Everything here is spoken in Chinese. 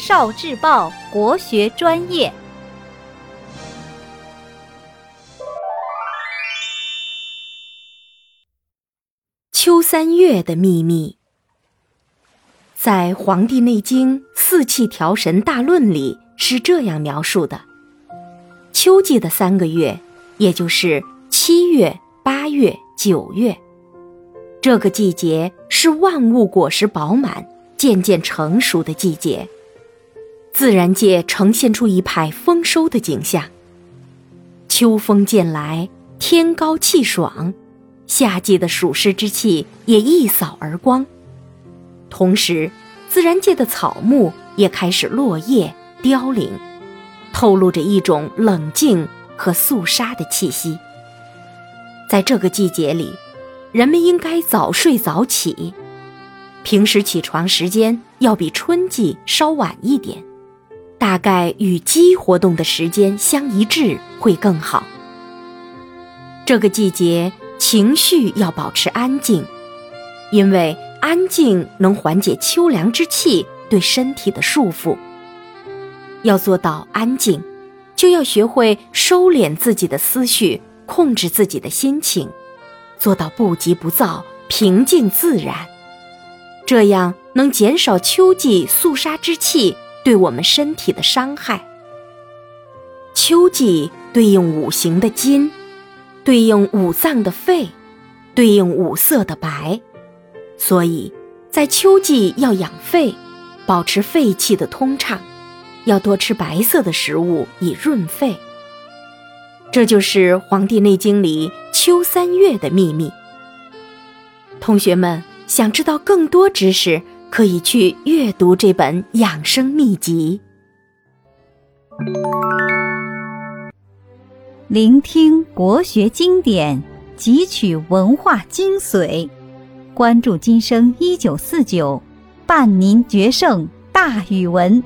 少智报国学专业。秋三月的秘密，在《黄帝内经·四气调神大论》里是这样描述的：秋季的三个月，也就是七月、八月、九月，这个季节是万物果实饱满、渐渐成熟的季节，自然界呈现出一派丰收的景象。秋风渐来，天高气爽。夏季的暑湿之气也一扫而光，同时，自然界的草木也开始落叶凋零，透露着一种冷静和肃杀的气息。在这个季节里，人们应该早睡早起，平时起床时间要比春季稍晚一点，大概与鸡活动的时间相一致会更好。这个季节。情绪要保持安静，因为安静能缓解秋凉之气对身体的束缚。要做到安静，就要学会收敛自己的思绪，控制自己的心情，做到不急不躁、平静自然。这样能减少秋季肃杀之气对我们身体的伤害。秋季对应五行的金。对应五脏的肺，对应五色的白，所以，在秋季要养肺，保持肺气的通畅，要多吃白色的食物以润肺。这就是《黄帝内经》里秋三月的秘密。同学们想知道更多知识，可以去阅读这本养生秘籍。聆听国学经典，汲取文化精髓，关注今生一九四九，伴您决胜大语文。